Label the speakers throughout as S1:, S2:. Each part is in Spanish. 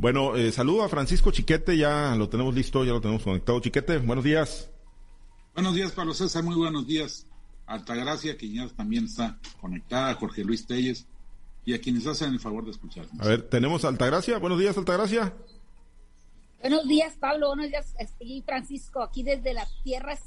S1: Bueno, eh, saludo a Francisco Chiquete, ya lo tenemos listo, ya lo tenemos conectado. Chiquete, buenos días.
S2: Buenos días, Pablo César, muy buenos días. Altagracia, que ya también está conectada, Jorge Luis Telles, y a quienes hacen el favor de escucharnos.
S1: A ver, tenemos Altagracia. Buenos días, Altagracia.
S3: Buenos días, Pablo. Buenos días, este, Francisco, aquí desde las tierras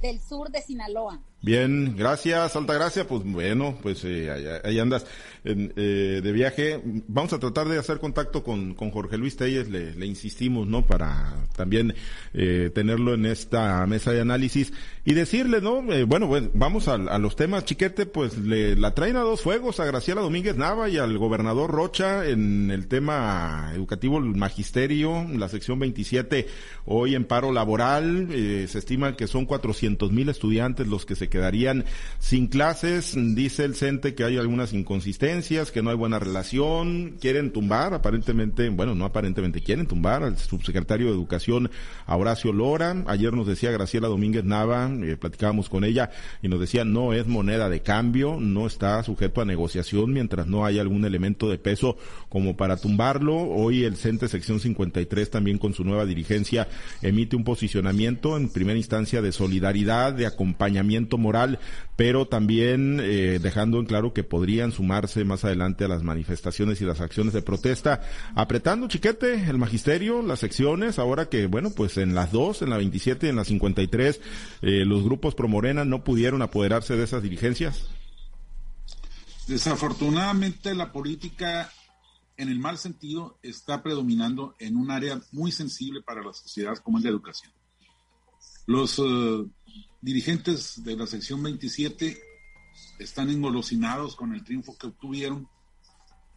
S3: del sur de Sinaloa.
S1: Bien, gracias, Altagracia. Pues bueno, pues eh, ahí, andas eh, de viaje. Vamos a tratar de hacer contacto con, con Jorge Luis Telles, le, insistimos, ¿no? Para también eh, tenerlo en esta mesa de análisis y decirle, ¿no? bueno, bueno, vamos a, los temas, Chiquete, pues le la traen a dos fuegos a Graciela Domínguez Nava y al gobernador Rocha en el tema educativo, el magisterio, la sección 27, hoy en paro laboral. se estima que son 400 mil estudiantes los que se quedarían sin clases. Dice el CENTE que hay algunas inconsistencias, que no hay buena relación, quieren tumbar, aparentemente, bueno, no aparentemente, quieren tumbar al subsecretario de Educación, Horacio Lora. Ayer nos decía Graciela Domínguez Nava, eh, platicábamos con ella y nos decía no es moneda de cambio, no está sujeto a negociación mientras no haya algún elemento de peso como para tumbarlo. Hoy el CENTE sección 53 también con su nueva dirigencia emite un posicionamiento en primera instancia de solidaridad, de acompañamiento moral, pero también eh, dejando en claro que podrían sumarse más adelante a las manifestaciones y las acciones de protesta, apretando chiquete el magisterio, las secciones, ahora que, bueno, pues en las dos, en la 27 y en la 53, eh, los grupos pro Morena no pudieron apoderarse de esas dirigencias.
S2: Desafortunadamente la política en el mal sentido está predominando en un área muy sensible para la sociedad como es la educación. Los eh, dirigentes de la sección 27 están engolosinados con el triunfo que obtuvieron.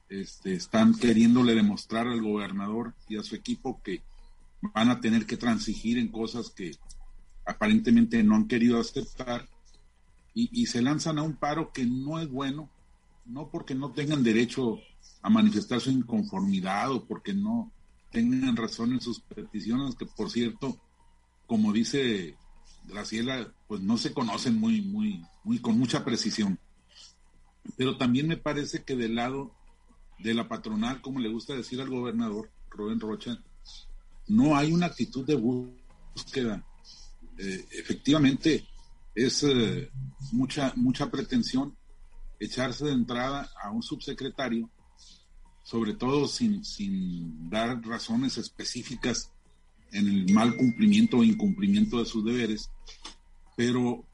S2: Este, están queriéndole demostrar al gobernador y a su equipo que van a tener que transigir en cosas que aparentemente no han querido aceptar y, y se lanzan a un paro que no es bueno, no porque no tengan derecho a manifestar su inconformidad o porque no tengan razón en sus peticiones, que por cierto, como dice Graciela, pues no se conocen muy, muy, muy con mucha precisión. Pero también me parece que del lado de la patronal, como le gusta decir al gobernador Rubén Rocha, no hay una actitud de búsqueda. Eh, efectivamente, es eh, mucha, mucha pretensión echarse de entrada a un subsecretario, sobre todo sin, sin dar razones específicas en el mal cumplimiento o incumplimiento de sus deberes, pero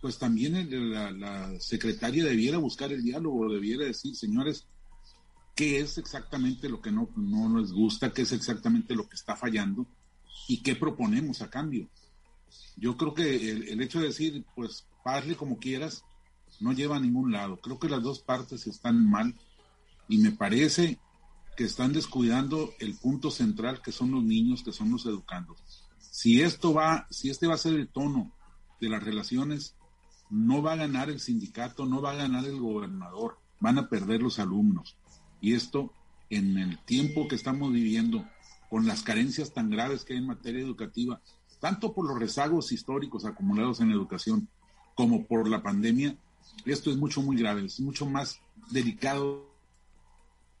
S2: pues también la, la, secretaria debiera buscar el diálogo, debiera decir, señores, qué es exactamente lo que no, no les gusta, qué es exactamente lo que está fallando y qué proponemos a cambio. Yo creo que el, el hecho de decir, pues, hazle como quieras, no lleva a ningún lado. Creo que las dos partes están mal y me parece que están descuidando el punto central que son los niños, que son los educandos. Si esto va, si este va a ser el tono de las relaciones, no va a ganar el sindicato, no va a ganar el gobernador, van a perder los alumnos. Y esto en el tiempo que estamos viviendo, con las carencias tan graves que hay en materia educativa, tanto por los rezagos históricos acumulados en la educación como por la pandemia, esto es mucho, muy grave, es mucho más delicado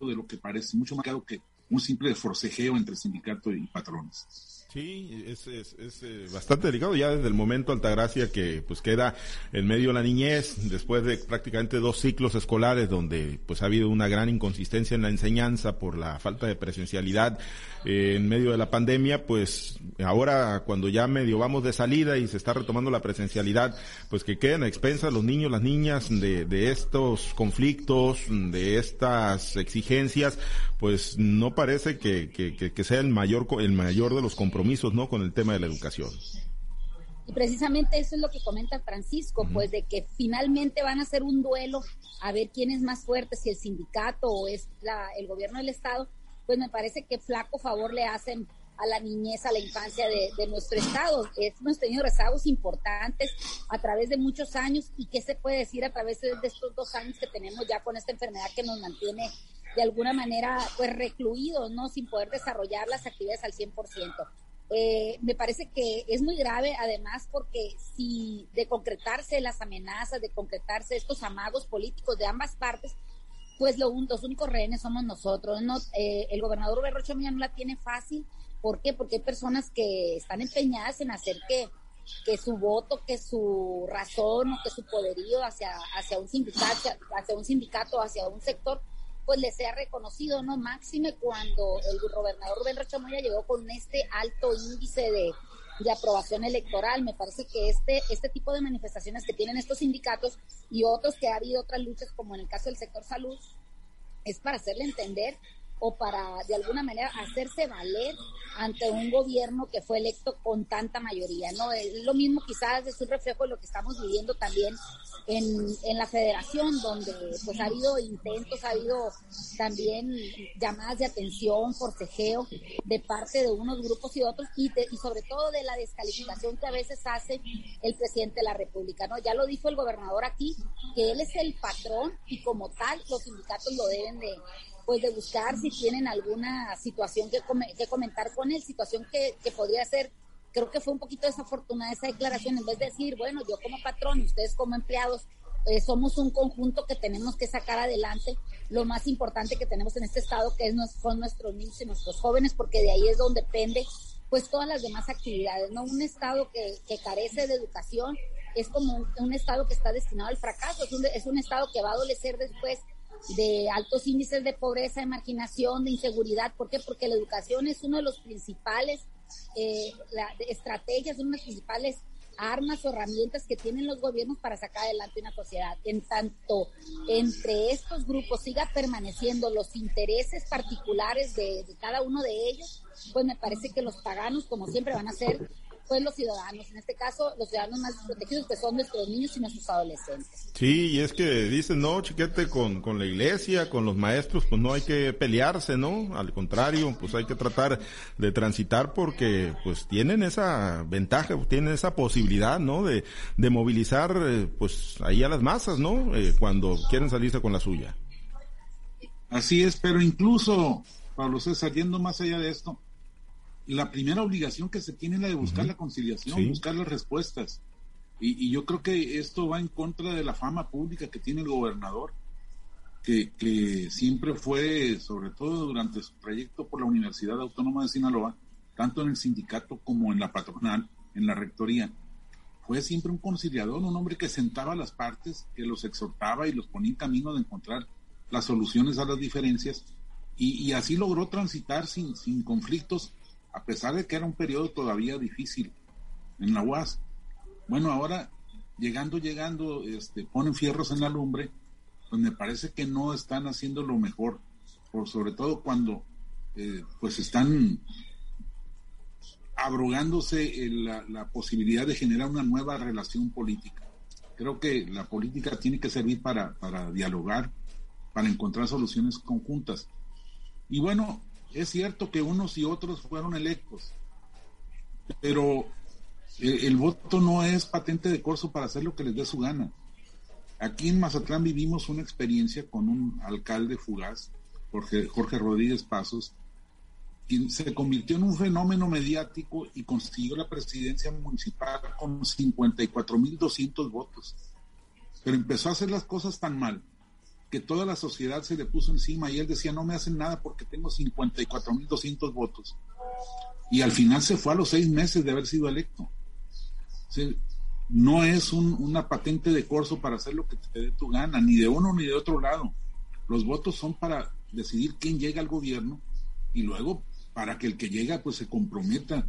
S2: de lo que parece, mucho más que un simple forcejeo entre sindicato y patrones.
S1: Sí, es, es, eh, bastante delicado. Ya desde el momento Altagracia que pues queda en medio de la niñez después de prácticamente dos ciclos escolares donde pues ha habido una gran inconsistencia en la enseñanza por la falta de presencialidad eh, en medio de la pandemia pues ahora cuando ya medio vamos de salida y se está retomando la presencialidad pues que queden a expensas los niños las niñas de, de estos conflictos de estas exigencias pues no parece que, que, que sea el mayor el mayor de los compromisos ¿no? Con el tema de la educación.
S3: Y precisamente eso es lo que comenta Francisco, pues de que finalmente van a hacer un duelo a ver quién es más fuerte, si el sindicato o es la, el gobierno del Estado, pues me parece que flaco favor le hacen a la niñez, a la infancia de, de nuestro Estado. Hemos tenido rezagos importantes a través de muchos años y qué se puede decir a través de estos dos años que tenemos ya con esta enfermedad que nos mantiene de alguna manera pues recluidos, ¿no? Sin poder desarrollar las actividades al 100%. Eh, me parece que es muy grave, además, porque si de concretarse las amenazas, de concretarse estos amagos políticos de ambas partes, pues lo, los únicos rehenes somos nosotros. No, eh, el gobernador Rubén Rocha no la tiene fácil. ¿Por qué? Porque hay personas que están empeñadas en hacer que, que su voto, que su razón o que su poderío hacia, hacia un sindicato, hacia un sindicato, hacia un sector, pues le sea reconocido, ¿no? Máxime cuando el gobernador Rubén Rocha llegó con este alto índice de, de aprobación electoral. Me parece que este, este tipo de manifestaciones que tienen estos sindicatos y otros que ha habido otras luchas, como en el caso del sector salud, es para hacerle entender o para de alguna manera hacerse valer ante un gobierno que fue electo con tanta mayoría, ¿no? Es lo mismo quizás es un reflejo de lo que estamos viviendo también en, en la federación, donde pues ha habido intentos, ha habido también llamadas de atención, forcejeo de parte de unos grupos y otros, y, y sobre todo de la descalificación que a veces hace el presidente de la República, ¿no? Ya lo dijo el gobernador aquí, que él es el patrón y como tal los sindicatos lo deben de pues de buscar si tienen alguna situación que, que comentar con él, situación que, que podría ser, creo que fue un poquito desafortunada esa declaración, en vez de decir, bueno, yo como patrón y ustedes como empleados, eh, somos un conjunto que tenemos que sacar adelante lo más importante que tenemos en este estado, que es, son nuestros niños y nuestros jóvenes, porque de ahí es donde depende pues todas las demás actividades, ¿no? Un estado que, que carece de educación es como un, estado que está destinado al fracaso, es un, es un estado que va a adolecer después de altos índices de pobreza, de marginación, de inseguridad. ¿Por qué? Porque la educación es uno de los principales eh, estrategias, una de las principales armas o herramientas que tienen los gobiernos para sacar adelante una sociedad. En tanto entre estos grupos siga permaneciendo los intereses particulares de, de cada uno de ellos, pues me parece que los paganos, como siempre, van a ser pues los ciudadanos, en este caso los ciudadanos más protegidos que son nuestros niños y nuestros adolescentes.
S1: Sí, y es que dicen, no, chiquete, con, con la iglesia, con los maestros, pues no hay que pelearse, ¿no? Al contrario, pues hay que tratar de transitar porque pues tienen esa ventaja, tienen esa posibilidad, ¿no? De, de movilizar eh, pues ahí a las masas, ¿no? Eh, cuando quieren salirse con la suya.
S2: Así es, pero incluso, Pablo César, yendo más allá de esto, la primera obligación que se tiene es la de buscar la conciliación, buscar las respuestas. Y, yo creo que esto va en contra de la fama pública que tiene el gobernador, que, que siempre fue, sobre todo durante su trayecto por la Universidad Autónoma de Sinaloa, tanto en el sindicato como en la patronal, en la rectoría, fue siempre un conciliador, un hombre que sentaba a las partes, que los exhortaba y los ponía en camino de encontrar las soluciones a las diferencias, y, y así logró transitar sin, sin conflictos a pesar de que era un periodo todavía difícil en la UAS. Bueno, ahora llegando, llegando, este, ponen fierros en la lumbre, pues me parece que no están haciendo lo mejor, por sobre todo cuando eh, pues están abrogándose la, la, posibilidad de generar una nueva relación política. Creo que la política tiene que servir para, para dialogar, para encontrar soluciones conjuntas. Y bueno, es cierto que unos y otros fueron electos, pero el, voto no es patente de corso para hacer lo que les dé su gana. Aquí en Mazatlán vivimos una experiencia con un alcalde fugaz, Jorge, Jorge Rodríguez Pasos, quien se convirtió en un fenómeno mediático y consiguió la presidencia municipal con 54.200 votos. Pero empezó a hacer las cosas tan mal que toda la sociedad se le puso encima y él decía, no me hacen nada porque tengo 54.200 votos. Y al final se fue a los seis meses de haber sido electo. no es una patente de corso para hacer lo que te dé tu gana, ni de uno ni de otro lado. Los votos son para decidir quién llega al gobierno y luego para que el que llega pues se comprometa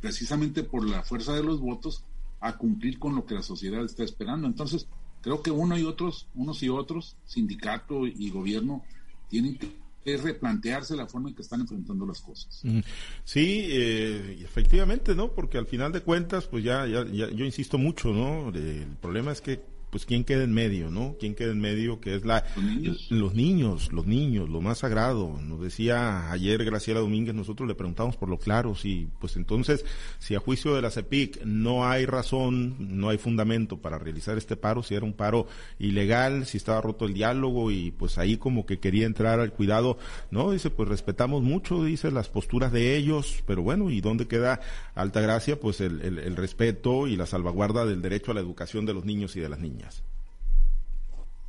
S2: precisamente por la fuerza de los votos a cumplir con lo que la sociedad está esperando. Entonces, creo que uno y otros, unos y otros, sindicato y gobierno, tienen que replantearse la forma en que están enfrentando las cosas.
S1: Sí, eh, efectivamente, ¿no? Porque al final de cuentas, pues ya, ya, ya yo insisto mucho, ¿no? El problema es que pues quién queda en medio, ¿no? ¿Quién queda en medio? Que es la los niños, los niños, lo más sagrado. Nos decía ayer Graciela Domínguez, nosotros le preguntamos por lo claro, si pues entonces si a juicio de la CEPIC no hay razón, no hay fundamento para realizar este paro, si era un paro ilegal, si estaba roto el diálogo y pues ahí como que quería entrar al cuidado, no, dice, pues respetamos mucho, dice las posturas de ellos, pero bueno, ¿y dónde queda Altagracia? Pues el, el, el, respeto y la salvaguarda del derecho a la educación de los niños y de las niñas.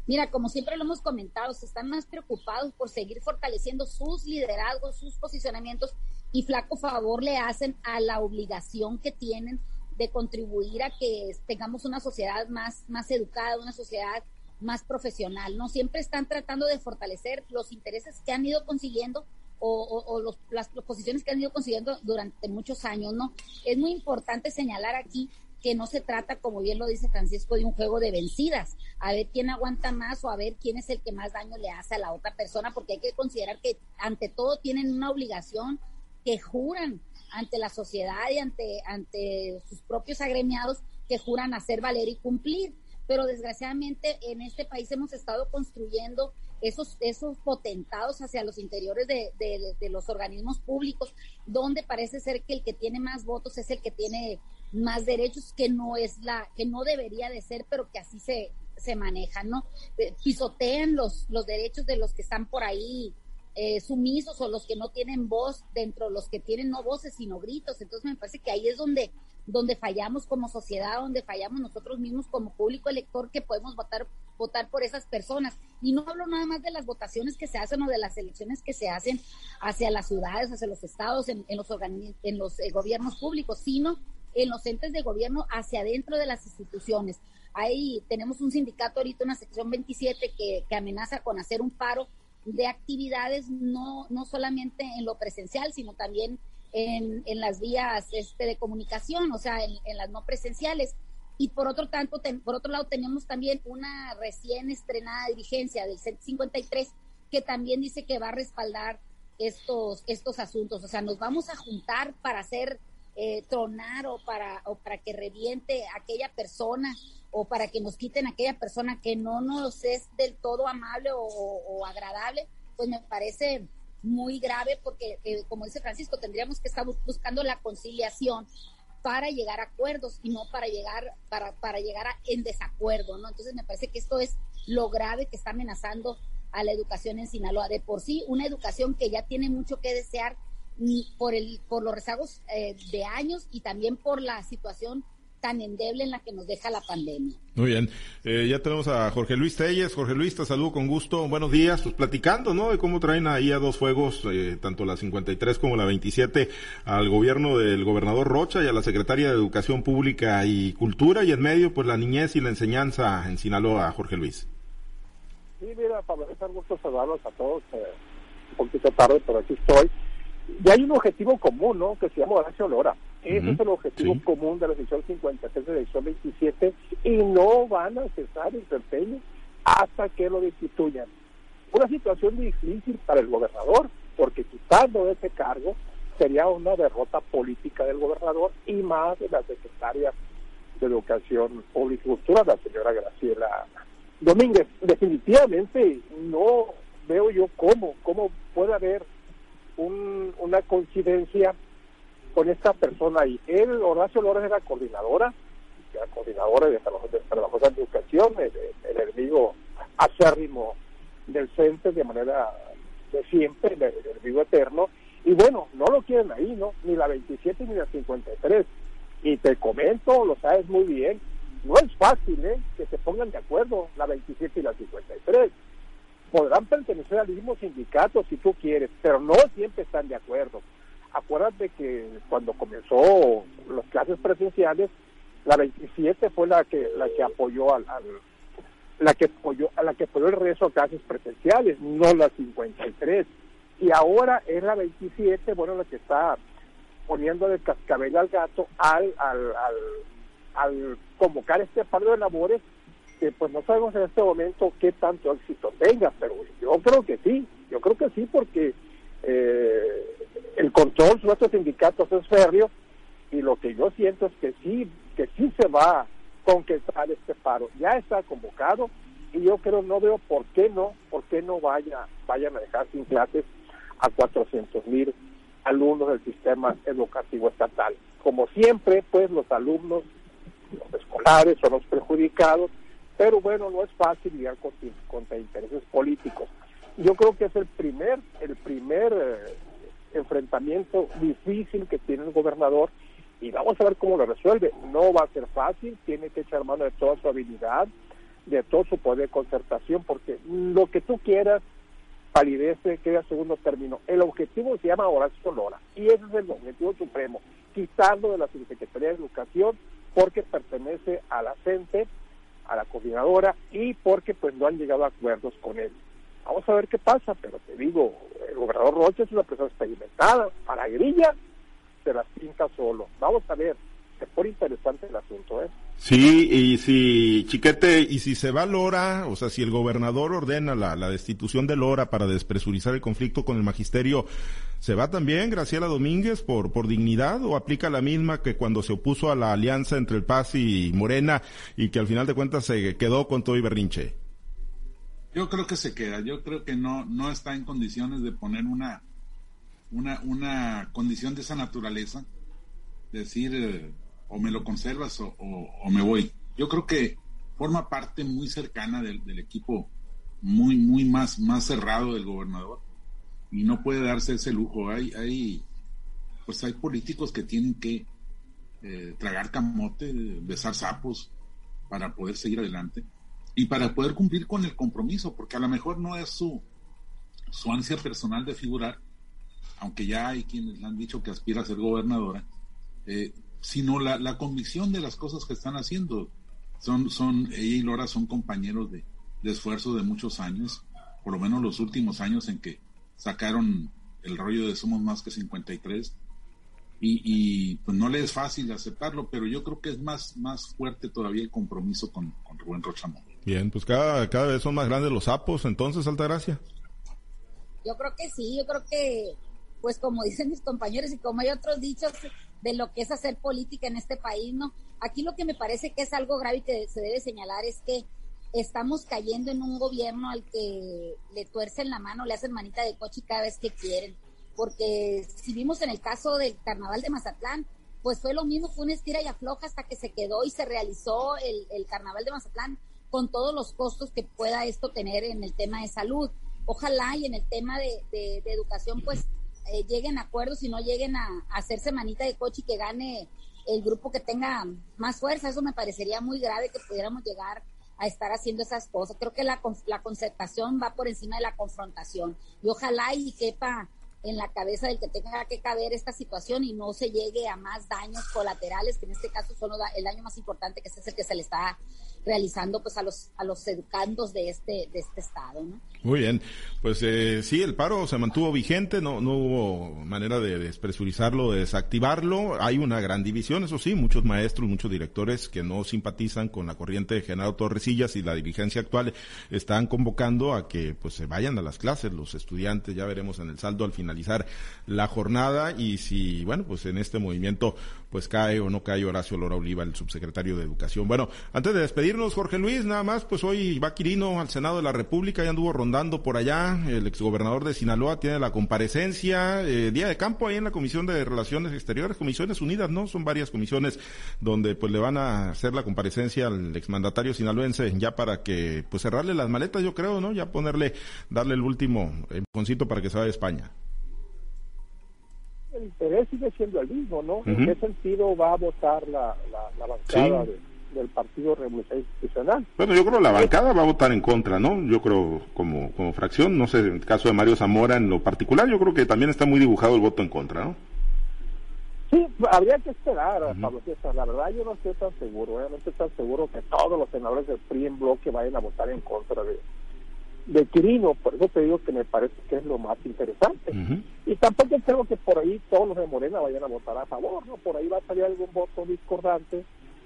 S3: Mira, como siempre lo hemos comentado, se están más preocupados por seguir fortaleciendo sus liderazgos, sus posicionamientos y flaco favor le hacen a la obligación que tienen de contribuir a que tengamos una sociedad más, más educada, una sociedad más profesional, ¿no? Siempre están tratando de fortalecer los intereses que han ido consiguiendo o, los, las posiciones que han ido consiguiendo durante muchos años, ¿no? Es muy importante señalar aquí que no se trata, como bien lo dice Francisco, de un juego de vencidas, a ver quién aguanta más o a ver quién es el que más daño le hace a la otra persona, porque hay que considerar que ante todo tienen una obligación que juran ante la sociedad y ante, ante sus propios agremiados que juran hacer valer y cumplir. Pero desgraciadamente en este país hemos estado construyendo esos, esos potentados hacia los interiores de, de, los organismos públicos, donde parece ser que el que tiene más votos es el que tiene más derechos, que no es la, que no debería de ser, pero que así se, se manejan, ¿no? Eh, pisotean los, los derechos de los que están por ahí eh, sumisos o los que no tienen voz dentro, los que tienen no voces sino gritos. Entonces me parece que ahí es donde, donde fallamos como sociedad, donde fallamos nosotros mismos como público elector que podemos votar, votar por esas personas. Y no hablo nada más de las votaciones que se hacen o de las elecciones que se hacen hacia las ciudades, hacia los estados, en, los, en los eh, gobiernos públicos, sino en los entes de gobierno hacia adentro de las instituciones. Ahí tenemos un sindicato ahorita, una sección 27 que, que amenaza con hacer un paro de actividades no, no solamente en lo presencial, sino también en, en las vías este, de comunicación, o sea, en, las no presenciales. Y por otro tanto, por otro lado, tenemos también una recién estrenada dirigencia del 53 que también dice que va a respaldar estos, estos asuntos. O sea, nos vamos a juntar para hacer eh, tronar o para, o para que reviente aquella persona o para que nos quiten aquella persona que no nos es del todo amable o, agradable, pues me parece muy grave porque, eh, como dice Francisco, tendríamos que estar buscando la conciliación para llegar a acuerdos y no para llegar para, para llegar a, en desacuerdo, ¿no? Entonces me parece que esto es lo grave que está amenazando a la educación en Sinaloa. De por sí, una educación que ya tiene mucho que desear por el por los rezagos eh, de años y también por la situación tan endeble en la que nos deja la pandemia.
S1: Muy bien, eh, ya tenemos a Jorge Luis Telles. Jorge Luis, te saludo con gusto. Buenos días, pues platicando, ¿no? De cómo traen ahí a dos fuegos, eh, tanto la 53 como la 27, al gobierno del gobernador Rocha y a la secretaria de Educación Pública y Cultura, y en medio, pues la niñez y la enseñanza en Sinaloa, Jorge Luis.
S4: Sí, mira, para es un gusto saludarlos a todos, eh, un poquito tarde, pero aquí estoy. Y hay un objetivo común, ¿no? Que se llama Horacio Lora ese es el objetivo común de la sección 53 de la sección 27 y no van a cesar el desempeño hasta que lo destituyan. Una situación difícil para el gobernador, porque quitando ese cargo sería una derrota política del gobernador y más de la secretaria de Educación Pública y Cultura, la señora Graciela Domínguez. Definitivamente no veo yo cómo, cómo puede haber un, una coincidencia con esta persona ahí. Él, Horacio López era coordinadora, era coordinadora de trabajosa de educación, el, el, enemigo acérrimo del CENTE de manera de siempre, el, enemigo eterno. Y bueno, no lo quieren ahí, ¿no? Ni la 27 ni la 53. Y te comento, lo sabes muy bien, no es fácil, ¿eh? Que se pongan de acuerdo la 27 y la 53 podrán pertenecer al mismo sindicato si tú quieres, pero no siempre están de acuerdo acuérdate que cuando comenzó las clases presenciales, la 27 fue la que la que apoyó al, la que apoyó a la que apoyó el resto de clases presenciales, no la 53. Y ahora es la 27, bueno, la que está poniendo de cascabel al gato al, al, al, al convocar este paro de labores pues no sabemos en este momento qué tanto éxito tenga, pero yo creo que sí, yo creo que sí porque eh, el control sobre estos sindicatos es férreo y lo que yo siento es que sí, que sí se va a concretar este paro. Ya está convocado y yo creo, no veo por qué no, por qué no vaya, vayan a dejar sin clases a 400 mil alumnos del sistema educativo estatal. Como siempre, pues los alumnos, los escolares son los perjudicados, pero bueno, no es fácil lidiar contra intereses políticos. Yo creo que es el primer, el primer eh, enfrentamiento difícil que tiene el gobernador y vamos a ver cómo lo resuelve. No va a ser fácil, tiene que echar mano de toda su habilidad, de todo su poder de concertación, porque lo que tú quieras palidece, queda segundo término. El objetivo se llama Horacio Lora, y ese es el objetivo supremo, quitarlo de la Secretaría de Educación porque pertenece a la CENTE, a la coordinadora, y porque pues no han llegado a acuerdos con él. Vamos a ver qué pasa, pero te digo, el gobernador Rocha es una persona experimentada, para grilla se las pinta solo. Vamos a ver, se pone interesante el asunto, ¿eh?
S1: Sí, y si, Chiquete, y si se va Lora, o sea, si el gobernador ordena la, la destitución de Lora para despresurizar el conflicto con el magisterio, ¿se va también Graciela Domínguez por, por dignidad o aplica la misma que cuando se opuso a la alianza entre el Paz y Morena y que al final de cuentas se quedó con todo y berrinche?
S2: Yo creo que se queda, yo creo que no, no está en condiciones de poner una, una, una condición de esa naturaleza, decir eh, o me lo conservas o, me voy. Yo creo que forma parte muy cercana del, equipo, muy, muy más, más cerrado del gobernador y no puede darse ese lujo. Hay, hay, pues hay políticos que tienen que eh, tragar camote, besar sapos para poder seguir adelante y para poder cumplir con el compromiso, porque a lo mejor no es su, su ansia personal de figurar, aunque ya hay quienes le han dicho que aspira a ser gobernadora, eh, sino la, la, convicción de las cosas que están haciendo. Son, son, ella y Lora son compañeros de, de esfuerzo de muchos años, por lo menos los últimos años en que sacaron el rollo de Somos Más que 53 y, y, pues no le es fácil aceptarlo, pero yo creo que es más, más fuerte todavía el compromiso con, con Rubén Rochamón.
S1: Bien, pues cada, cada vez son más grandes los sapos, entonces, Altagracia.
S3: Yo creo que sí, yo creo que, pues como dicen mis compañeros y como hay otros dichos de lo que es hacer política en este país, ¿no? Aquí lo que me parece que es algo grave y que se debe señalar es que estamos cayendo en un gobierno al que le tuercen la mano, le hacen manita de coche cada vez que quieren. Porque si vimos en el caso del carnaval de Mazatlán, pues fue lo mismo, fue una estira y afloja hasta que se quedó y se realizó el, el carnaval de Mazatlán con todos los costos que pueda esto tener en el tema de salud. Ojalá y en el tema de, de, educación, pues eh, lleguen a acuerdos y no lleguen a, hacerse manita de coche y que gane el grupo que tenga más fuerza. Eso me parecería muy grave que pudiéramos llegar a estar haciendo esas cosas. Creo que la, la concertación va por encima de la confrontación y ojalá y quepa en la cabeza del que tenga que caber esta situación y no se llegue a más daños colaterales, que en este caso son el daño más importante, que es el que se le está realizando pues a los a los educandos de este de este estado ¿no?
S1: muy bien. Pues eh, sí el paro se mantuvo vigente no no hubo manera de despresurizarlo de desactivarlo. Hay una gran división eso sí muchos maestros muchos directores que no simpatizan con la corriente de Genaro Torresillas y la dirigencia actual están convocando a que pues se vayan a las clases los estudiantes. Ya veremos en el saldo al finalizar la jornada y si bueno pues en este movimiento pues cae o no cae Horacio Lora Oliva el subsecretario de educación bueno antes de despedir Jorge Luis, nada más, pues hoy va Quirino al Senado de la República, ya anduvo rondando por allá, el exgobernador de Sinaloa tiene la comparecencia, eh, día de campo ahí en la Comisión de Relaciones Exteriores, Comisiones Unidas, ¿no? Son varias comisiones donde pues le van a hacer la comparecencia al exmandatario sinaloense ya para que pues cerrarle las maletas, yo creo, ¿no? Ya ponerle, darle el último empujoncito para que se vaya a España
S4: el interés sigue siendo el mismo, ¿no? ¿En qué sentido va a votar la, la, bancada de, del Partido Revolucionario Institucional.
S1: Bueno, yo creo que la bancada va a votar en contra, ¿no? Yo creo como, como fracción, no sé, en el caso de Mario Zamora en lo particular, yo creo que también está muy dibujado el voto en contra, ¿no?
S4: Sí, habría que esperar, Pablo César. La verdad, yo no estoy tan seguro, ¿eh? no estoy tan seguro que todos los senadores del PRI en bloque vayan a votar en contra de, de Quirino. Por eso te digo que me parece que es lo más interesante. Y tampoco creo que por ahí todos los de Morena vayan a votar a favor, ¿no? Por ahí va a salir algún voto discordante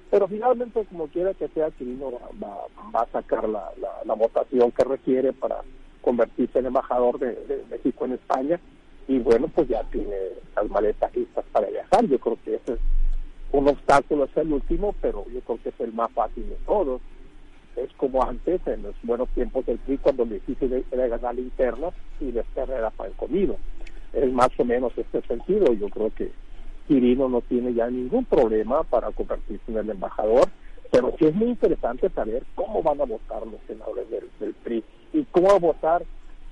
S4: pero finalmente, como quiera que sea, Quirino va, va, a sacar la, la, votación que requiere para convertirse en embajador de, México en España. Y bueno, pues ya tiene las maletas listas para viajar. Yo creo que ese es un obstáculo, es el último, pero yo creo que es el más fácil de todos. Es como antes, en los buenos tiempos del PRI, cuando el difícil era ganar la interna y después era para el comido. Es más o menos este sentido. Yo creo que Quirino no tiene ya ningún problema para convertirse en el embajador, pero sí es muy interesante saber cómo van a votar los senadores del, PRI y cómo va a votar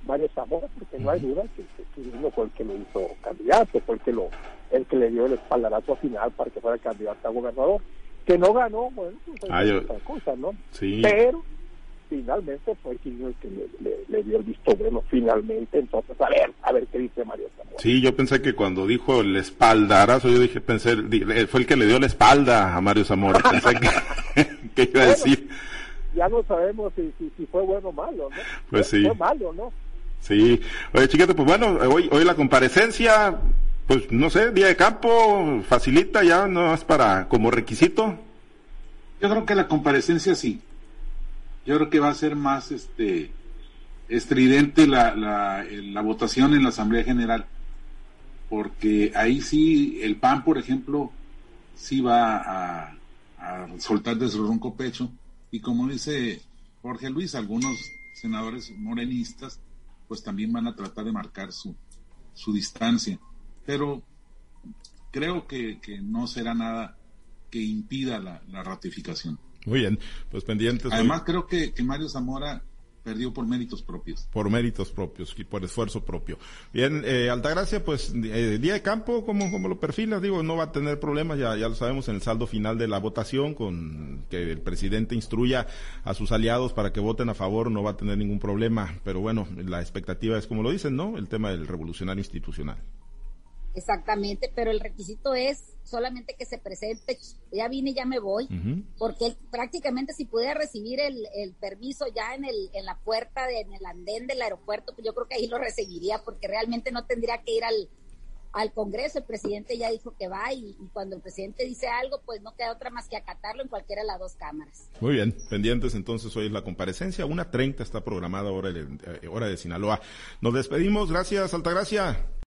S4: Mario Zamora, porque no hay duda que, Quirino fue el que lo hizo candidato, fue el que, lo, el que le dio el espaldarazo final para que fuera candidato a gobernador. Que no ganó, bueno, pues es otra cosa, ¿no?
S1: Sí.
S4: Pero finalmente fue quien el que le, dio el visto bueno finalmente entonces a ver a ver qué dice Mario Zamora.
S1: Sí yo pensé que cuando dijo el espaldarazo yo dije pensé fue el que le dio la espalda a Mario Zamora pensé que, iba a decir.
S4: ya no sabemos si, si, fue bueno o malo no
S1: pues sí
S4: fue malo no
S1: sí. Oye chiquete pues bueno hoy hoy la comparecencia pues no sé día de campo facilita ya no es para como requisito.
S2: Yo creo que la comparecencia sí. Yo creo que va a ser más este estridente la, la, votación en la Asamblea General, porque ahí sí el PAN, por ejemplo, sí va a, soltar de su ronco pecho, y como dice Jorge Luis, algunos senadores morenistas, pues también van a tratar de marcar su, su distancia, pero creo que, no será nada que impida la ratificación.
S1: Muy bien, pues pendientes.
S2: Además, creo que, que Mario Zamora perdió por méritos propios.
S1: Por méritos propios y por esfuerzo propio. Bien, eh, Altagracia, pues eh, día de campo, como, como lo perfilas, digo, no va a tener problemas, ya, ya lo sabemos en el saldo final de la votación, con que el presidente instruya a sus aliados para que voten a favor, no va a tener ningún problema, pero bueno, la expectativa es como lo dicen, ¿no? El tema del revolucionario institucional.
S3: Exactamente, pero el requisito es solamente que se presente, ya vine, ya me voy, porque prácticamente si pudiera recibir el, permiso ya en, el, en la puerta, de, en el andén del aeropuerto, pues yo creo que ahí lo recibiría, porque realmente no tendría que ir al, al Congreso, el presidente ya dijo que va y, cuando el presidente dice algo, pues no queda otra más que acatarlo en cualquiera de las dos cámaras.
S1: Muy bien, pendientes entonces hoy es la comparecencia, una treinta está programada hora de, eh, hora de Sinaloa. Nos despedimos, gracias Altagracia.